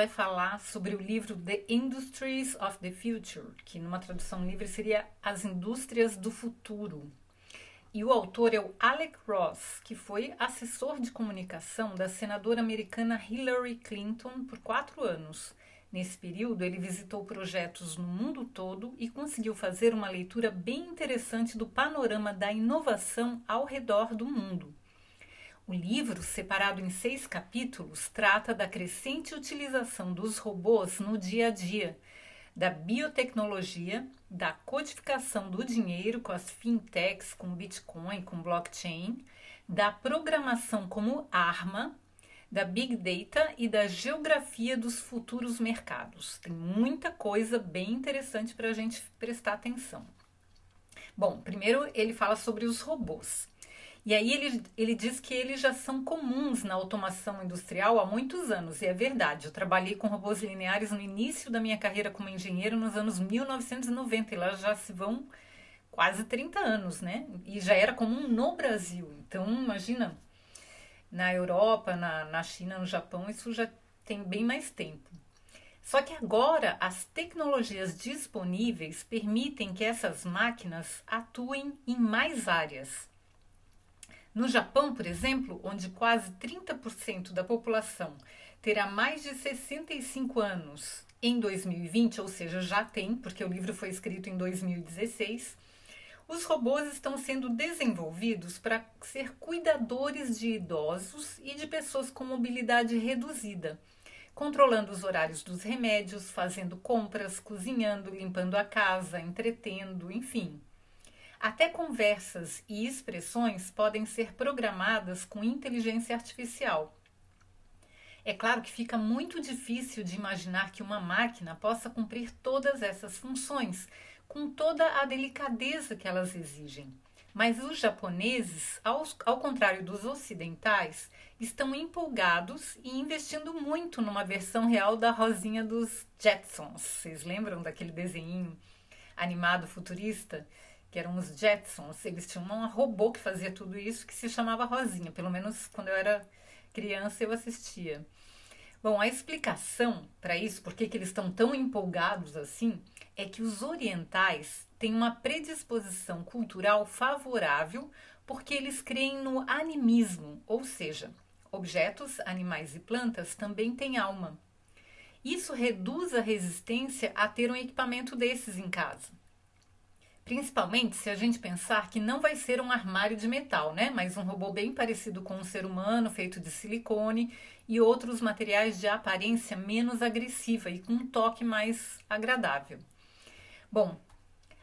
Vai falar sobre o livro The Industries of the Future, que numa tradução livre seria As Indústrias do Futuro. E o autor é o Alec Ross, que foi assessor de comunicação da senadora americana Hillary Clinton por quatro anos. Nesse período, ele visitou projetos no mundo todo e conseguiu fazer uma leitura bem interessante do panorama da inovação ao redor do mundo. O livro, separado em seis capítulos, trata da crescente utilização dos robôs no dia a dia, da biotecnologia, da codificação do dinheiro com as fintechs, com Bitcoin, com blockchain, da programação como arma, da Big Data e da geografia dos futuros mercados. Tem muita coisa bem interessante para a gente prestar atenção. Bom, primeiro ele fala sobre os robôs. E aí ele, ele diz que eles já são comuns na automação industrial há muitos anos, e é verdade. Eu trabalhei com robôs lineares no início da minha carreira como engenheiro nos anos 1990, e lá já se vão quase 30 anos, né? E já era comum no Brasil. Então, imagina, na Europa, na, na China, no Japão, isso já tem bem mais tempo. Só que agora as tecnologias disponíveis permitem que essas máquinas atuem em mais áreas. No Japão, por exemplo, onde quase 30% da população terá mais de 65 anos em 2020, ou seja, já tem, porque o livro foi escrito em 2016, os robôs estão sendo desenvolvidos para ser cuidadores de idosos e de pessoas com mobilidade reduzida, controlando os horários dos remédios, fazendo compras, cozinhando, limpando a casa, entretendo, enfim. Até conversas e expressões podem ser programadas com inteligência artificial. É claro que fica muito difícil de imaginar que uma máquina possa cumprir todas essas funções, com toda a delicadeza que elas exigem. Mas os japoneses, ao, ao contrário dos ocidentais, estão empolgados e investindo muito numa versão real da Rosinha dos Jetsons. Vocês lembram daquele desenho animado futurista? Que eram os Jetsons. Eles tinham um robô que fazia tudo isso que se chamava Rosinha. Pelo menos quando eu era criança eu assistia. Bom, a explicação para isso, por que eles estão tão empolgados assim, é que os orientais têm uma predisposição cultural favorável porque eles creem no animismo, ou seja, objetos, animais e plantas também têm alma. Isso reduz a resistência a ter um equipamento desses em casa. Principalmente se a gente pensar que não vai ser um armário de metal, né? Mas um robô bem parecido com um ser humano, feito de silicone e outros materiais de aparência menos agressiva e com um toque mais agradável. Bom,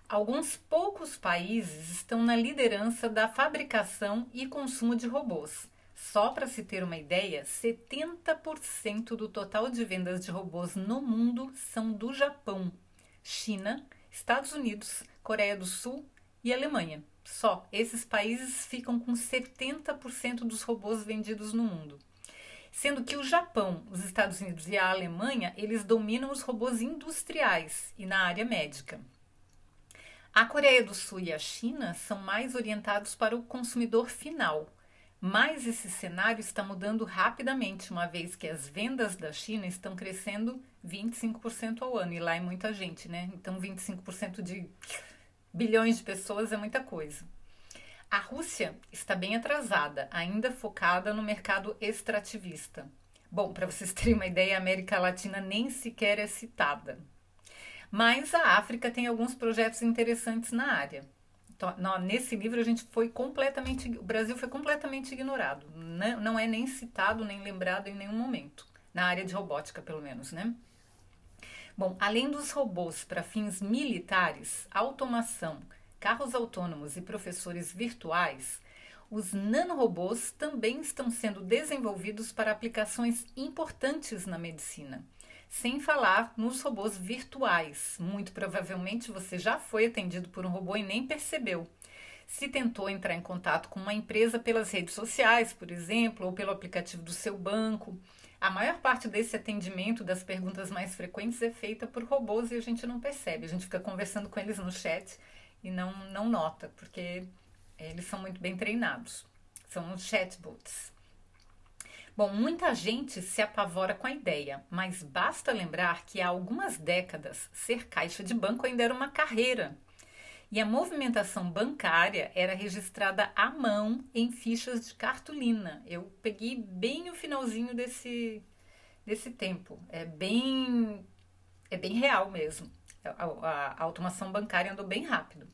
alguns poucos países estão na liderança da fabricação e consumo de robôs. Só para se ter uma ideia, 70% do total de vendas de robôs no mundo são do Japão, China, Estados Unidos, Coreia do Sul e Alemanha. Só esses países ficam com 70% dos robôs vendidos no mundo. Sendo que o Japão, os Estados Unidos e a Alemanha, eles dominam os robôs industriais e na área médica. A Coreia do Sul e a China são mais orientados para o consumidor final, mas esse cenário está mudando rapidamente, uma vez que as vendas da China estão crescendo 25% ao ano. E lá é muita gente, né? Então, 25% de bilhões de pessoas é muita coisa. A Rússia está bem atrasada, ainda focada no mercado extrativista. Bom, para vocês terem uma ideia, a América Latina nem sequer é citada. Mas a África tem alguns projetos interessantes na área. Então, nesse livro a gente foi completamente, o Brasil foi completamente ignorado, não é nem citado nem lembrado em nenhum momento, na área de robótica pelo menos, né? Bom, além dos robôs para fins militares, automação, carros autônomos e professores virtuais, os nanorobôs também estão sendo desenvolvidos para aplicações importantes na medicina. sem falar nos robôs virtuais. Muito provavelmente você já foi atendido por um robô e nem percebeu. Se tentou entrar em contato com uma empresa pelas redes sociais, por exemplo, ou pelo aplicativo do seu banco, a maior parte desse atendimento, das perguntas mais frequentes, é feita por robôs e a gente não percebe. A gente fica conversando com eles no chat e não, não nota, porque eles são muito bem treinados. São chatbots. Bom, muita gente se apavora com a ideia, mas basta lembrar que há algumas décadas ser caixa de banco ainda era uma carreira. E a movimentação bancária era registrada à mão em fichas de cartolina. Eu peguei bem o finalzinho desse, desse tempo. É bem, é bem real mesmo. A, a, a automação bancária andou bem rápido.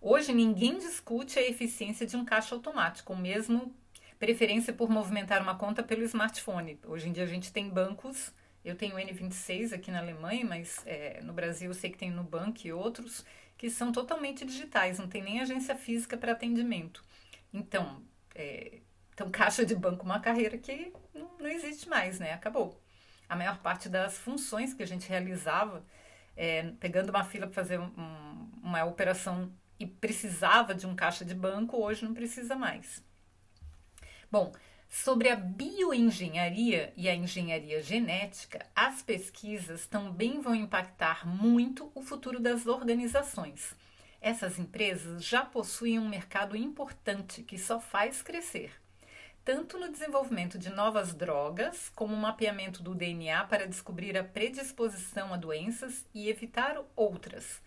Hoje ninguém discute a eficiência de um caixa automático, mesmo preferência por movimentar uma conta pelo smartphone. Hoje em dia a gente tem bancos, eu tenho o N26 aqui na Alemanha, mas é, no Brasil eu sei que tem Nubank e outros, que são totalmente digitais, não tem nem agência física para atendimento. Então, é, então, caixa de banco, uma carreira que não, não, existe mais, né? Acabou. A maior parte das funções que a gente realizava, é, pegando uma fila para fazer um, uma operação e precisava de um caixa de banco, hoje não precisa mais. Bom, sobre a bioengenharia e a engenharia genética, as pesquisas também vão impactar muito o futuro das organizações. Essas empresas já possuem um mercado importante que só faz crescer, tanto no desenvolvimento de novas drogas, como o mapeamento do DNA para descobrir a predisposição a doenças e evitar outras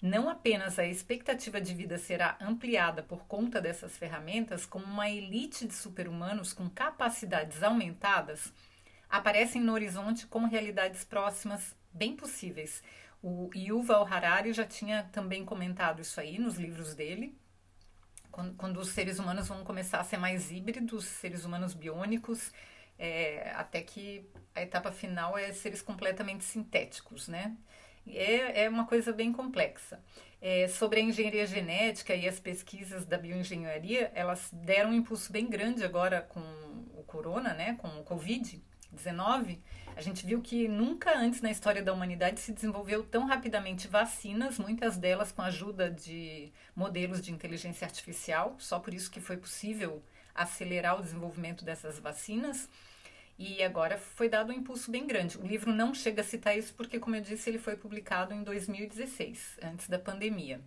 não apenas a expectativa de vida será ampliada por conta dessas ferramentas, como uma elite de super-humanos com capacidades aumentadas aparecem no horizonte como realidades próximas bem possíveis. O Yuval Harari já tinha também comentado isso aí nos livros dele, quando, quando os seres humanos vão começar a ser mais híbridos, seres humanos biônicos, é, até que a etapa final é seres completamente sintéticos, né? É, é uma coisa bem complexa. É, sobre a engenharia genética e as pesquisas da bioengenharia, elas deram um impulso bem grande agora com o corona, né, com o Covid-19. A gente viu que nunca antes na história da humanidade se desenvolveu tão rapidamente vacinas, muitas delas com a ajuda de modelos de inteligência artificial, só por isso que foi possível acelerar o desenvolvimento dessas vacinas. E agora foi dado um impulso bem grande. O livro não chega a citar isso porque, como eu disse, ele foi publicado em 2016, antes da pandemia.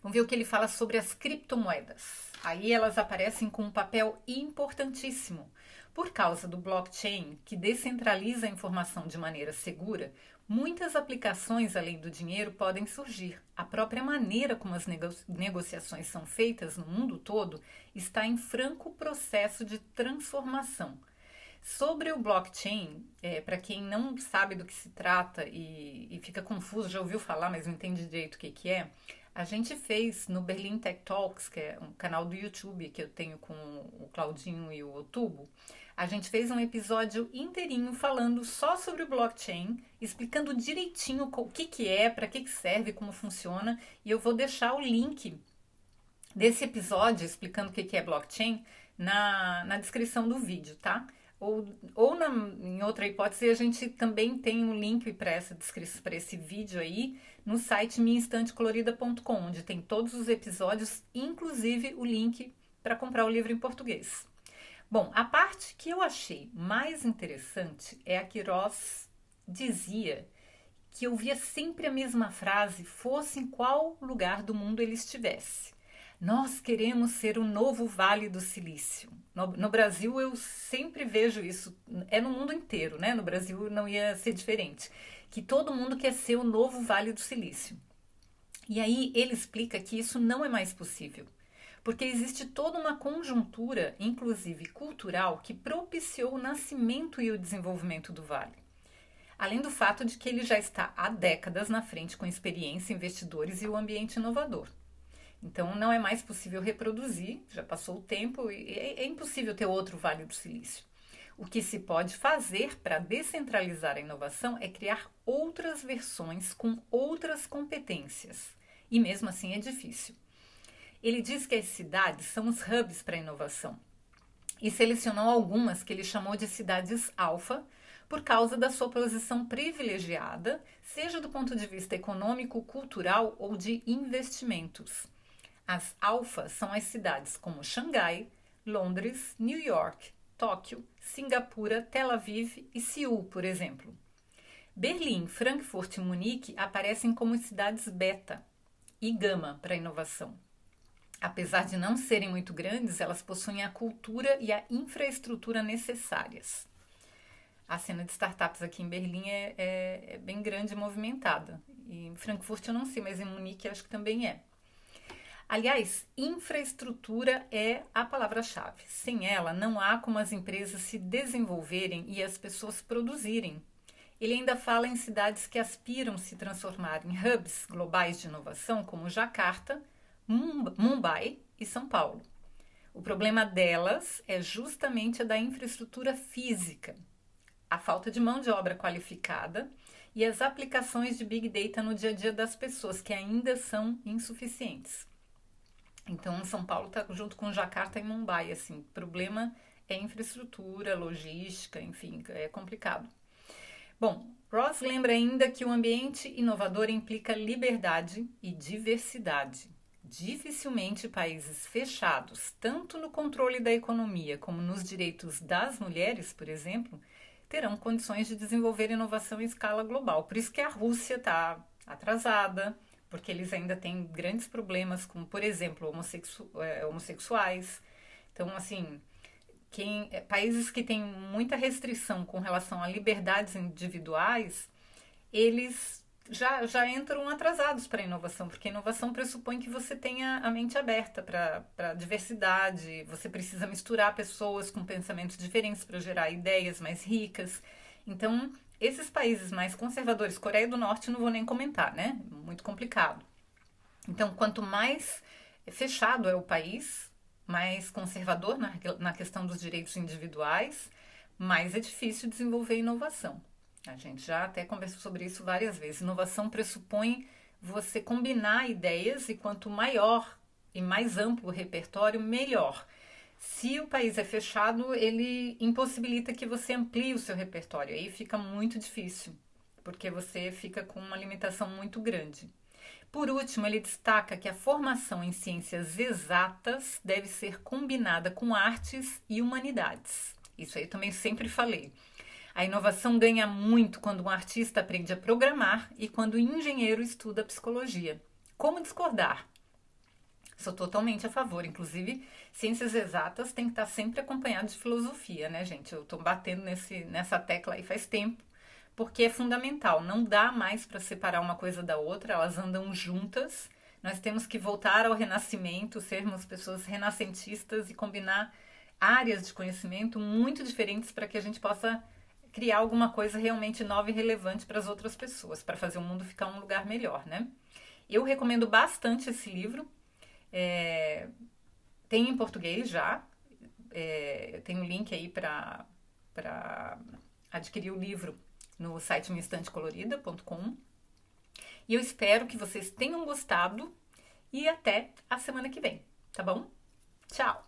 Vamos ver o que ele fala sobre as criptomoedas. Aí elas aparecem com um papel importantíssimo. Por causa do blockchain, que descentraliza a informação de maneira segura, muitas aplicações além do dinheiro podem surgir. A própria maneira como as nego negociações são feitas no mundo todo está em franco processo de transformação. Sobre o blockchain, é, para quem não sabe do que se trata e, e, fica confuso, já ouviu falar, mas não entende direito o que, que é, a gente fez no Berlin Tech Talks, que é um canal do YouTube que eu tenho com o Claudinho e o Otubo, a gente fez um episódio inteirinho falando só sobre o blockchain, explicando direitinho o que, que é, para que, que serve, como funciona, e eu vou deixar o link desse episódio explicando o que, que é blockchain na, na descrição do vídeo, tá? Ou, ou na, em outra hipótese, a gente também tem um link para essa descrição, para esse vídeo aí, no site minhainstantecolorida.com, onde tem todos os episódios, inclusive o link para comprar o livro em português. Bom, a parte que eu achei mais interessante é a que Ross dizia que eu via sempre a mesma frase, fosse em qual lugar do mundo ele estivesse. Nós queremos ser o novo Vale do Silício. No, no, Brasil eu sempre vejo isso, é no mundo inteiro, né? No Brasil não ia ser diferente, que todo mundo quer ser o novo Vale do Silício. E aí ele explica que isso não é mais possível, porque existe toda uma conjuntura, inclusive cultural, que propiciou o nascimento e o desenvolvimento do vale. Além do fato de que ele já está há décadas na frente com experiência, investidores e o ambiente inovador. Então não é mais possível reproduzir, já passou o tempo e é, é impossível ter outro Vale do Silício. O que se pode fazer para descentralizar a inovação é criar outras versões com outras competências. E mesmo assim é difícil. Ele diz que as cidades são os hubs para a inovação e selecionou algumas que ele chamou de cidades alfa, por causa da sua posição privilegiada, seja do ponto de vista econômico, cultural ou de investimentos. As alfas são as cidades como Xangai, Londres, New York, Tóquio, Singapura, Tel Aviv e Seul, por exemplo. Berlim, Frankfurt e Munique aparecem como cidades beta e gama para inovação. Apesar de não serem muito grandes, elas possuem a cultura e a infraestrutura necessárias. A cena de startups aqui em Berlim é, é, é bem grande e movimentada. E em Frankfurt eu não sei, mas em Munique acho que também é. Aliás, infraestrutura é a palavra-chave. Sem ela, não há como as empresas se desenvolverem e as pessoas produzirem. Ele ainda fala em cidades que aspiram se transformar em hubs globais de inovação, como Jakarta, Mumbai e São Paulo. O problema delas é justamente a da infraestrutura física, a falta de mão de obra qualificada e as aplicações de Big Data no dia a dia das pessoas, que ainda são insuficientes. Então, São Paulo está junto com Jakarta e Mumbai. Assim, problema é infraestrutura, logística, enfim, é complicado. Bom, Ross lembra ainda que o ambiente inovador implica liberdade e diversidade. Dificilmente países fechados, tanto no controle da economia como nos direitos das mulheres, por exemplo, terão condições de desenvolver inovação em escala global. Por isso que a Rússia está atrasada, porque eles ainda têm grandes problemas, como, por exemplo, homossexu é, homossexuais. Então, assim, quem, é, países que têm muita restrição com relação a liberdades individuais, eles já, já entram atrasados para a inovação, porque a inovação pressupõe que você tenha a mente aberta para a diversidade, você precisa misturar pessoas com pensamentos diferentes para gerar ideias mais ricas. Então, esses países mais conservadores, Coreia do Norte, não vou nem comentar, né? Muito complicado. Então, quanto mais fechado é o país, mais conservador na, na questão dos direitos individuais, mais é difícil desenvolver inovação. A gente já até conversou sobre isso várias vezes. Inovação pressupõe você combinar ideias e quanto maior e mais amplo o repertório, melhor. Se o país é fechado, ele impossibilita que você amplie o seu repertório. Aí fica muito difícil, porque você fica com uma limitação muito grande. Por último, ele destaca que a formação em ciências exatas deve ser combinada com artes e humanidades. Isso aí também sempre falei. A inovação ganha muito quando um artista aprende a programar e quando o engenheiro estuda psicologia. Como discordar? Sou totalmente a favor. Inclusive, ciências exatas tem que estar sempre acompanhado de filosofia, né, gente? Eu estou batendo nesse, nessa tecla aí faz tempo, porque é fundamental. Não dá mais para separar uma coisa da outra, elas andam juntas. Nós temos que voltar ao renascimento, sermos pessoas renascentistas e combinar áreas de conhecimento muito diferentes para que a gente possa criar alguma coisa realmente nova e relevante para as outras pessoas, para fazer o mundo ficar um lugar melhor, né? Eu recomendo bastante esse livro. É, tem em português já. É, tem um link aí para adquirir o livro no site minhaestantecolorida.com. E eu espero que vocês tenham gostado e até a semana que vem, tá bom? Tchau!